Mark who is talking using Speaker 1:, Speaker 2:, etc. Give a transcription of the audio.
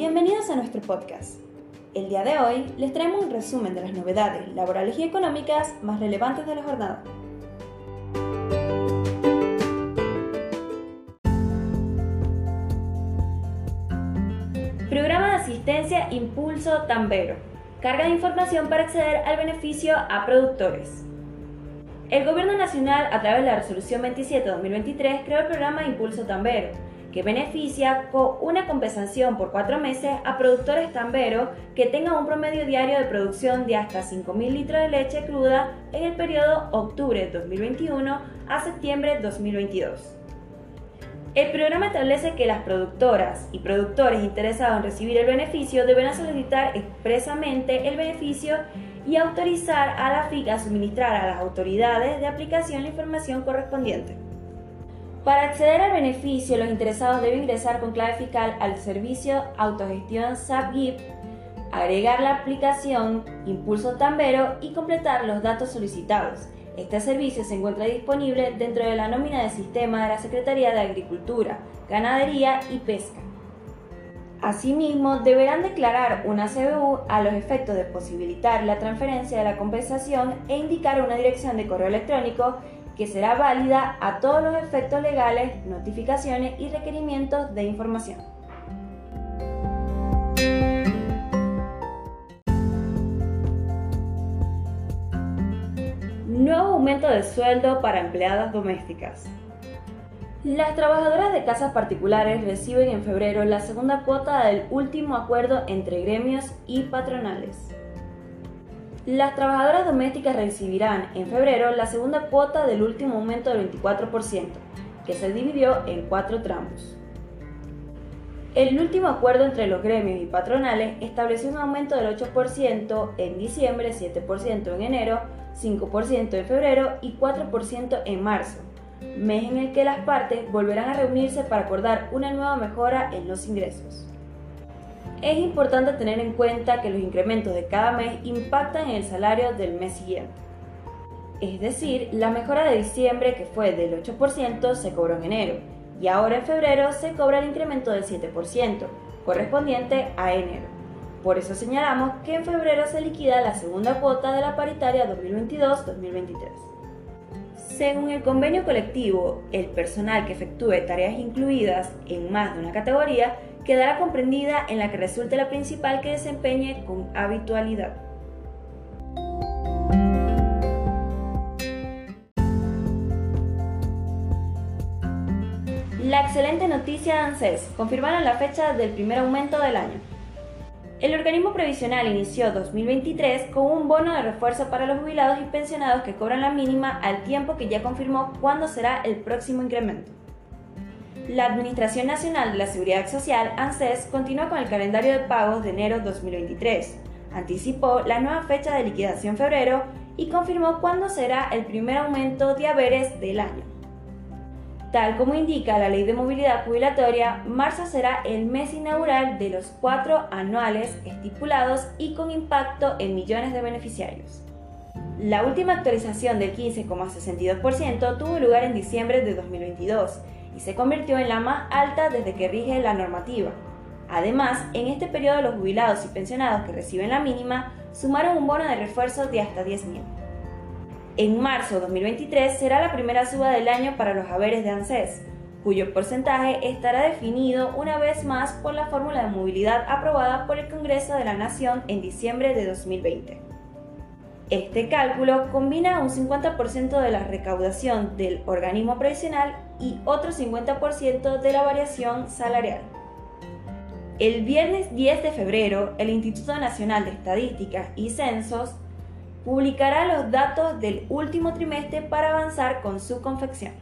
Speaker 1: Bienvenidos a nuestro podcast. El día de hoy les traemos un resumen de las novedades laborales y económicas más relevantes de la jornada. Programa de asistencia Impulso Tambero. Carga de información para acceder al beneficio a productores. El Gobierno Nacional, a través de la Resolución 27-2023, creó el programa Impulso Tambero, que beneficia con una compensación por cuatro meses a productores tamberos que tengan un promedio diario de producción de hasta 5.000 litros de leche cruda en el periodo octubre 2021 a septiembre 2022. El programa establece que las productoras y productores interesados en recibir el beneficio deberán solicitar expresamente el beneficio y autorizar a la FIC a suministrar a las autoridades de aplicación la información correspondiente. Para acceder al beneficio, los interesados deben ingresar con clave fiscal al servicio autogestión SAPGIP, agregar la aplicación Impulso Tambero y completar los datos solicitados. Este servicio se encuentra disponible dentro de la nómina de sistema de la Secretaría de Agricultura, Ganadería y Pesca. Asimismo, deberán declarar una CBU a los efectos de posibilitar la transferencia de la compensación e indicar una dirección de correo electrónico que será válida a todos los efectos legales, notificaciones y requerimientos de información. Nuevo aumento de sueldo para empleadas domésticas. Las trabajadoras de casas particulares reciben en febrero la segunda cuota del último acuerdo entre gremios y patronales. Las trabajadoras domésticas recibirán en febrero la segunda cuota del último aumento del 24%, que se dividió en cuatro tramos. El último acuerdo entre los gremios y patronales estableció un aumento del 8% en diciembre, 7% en enero, 5% en febrero y 4% en marzo, mes en el que las partes volverán a reunirse para acordar una nueva mejora en los ingresos. Es importante tener en cuenta que los incrementos de cada mes impactan en el salario del mes siguiente. Es decir, la mejora de diciembre, que fue del 8%, se cobró en enero, y ahora en febrero se cobra el incremento del 7%, correspondiente a enero. Por eso señalamos que en febrero se liquida la segunda cuota de la paritaria 2022-2023. Según el convenio colectivo, el personal que efectúe tareas incluidas en más de una categoría quedará comprendida en la que resulte la principal que desempeñe con habitualidad. La excelente noticia de ANSES confirmaron la fecha del primer aumento del año. El organismo previsional inició 2023 con un bono de refuerzo para los jubilados y pensionados que cobran la mínima al tiempo que ya confirmó cuándo será el próximo incremento. La Administración Nacional de la Seguridad Social, ANSES, continúa con el calendario de pagos de enero 2023. Anticipó la nueva fecha de liquidación febrero y confirmó cuándo será el primer aumento de haberes del año. Tal como indica la Ley de Movilidad Jubilatoria, marzo será el mes inaugural de los cuatro anuales estipulados y con impacto en millones de beneficiarios. La última actualización del 15,62% tuvo lugar en diciembre de 2022 y se convirtió en la más alta desde que rige la normativa. Además, en este periodo los jubilados y pensionados que reciben la mínima sumaron un bono de refuerzo de hasta 10.000. En marzo de 2023 será la primera suba del año para los haberes de ANSES, cuyo porcentaje estará definido una vez más por la fórmula de movilidad aprobada por el Congreso de la Nación en diciembre de 2020. Este cálculo combina un 50% de la recaudación del organismo previsional y otro 50% de la variación salarial. El viernes 10 de febrero, el Instituto Nacional de Estadística y Censos publicará los datos del último trimestre para avanzar con su confección.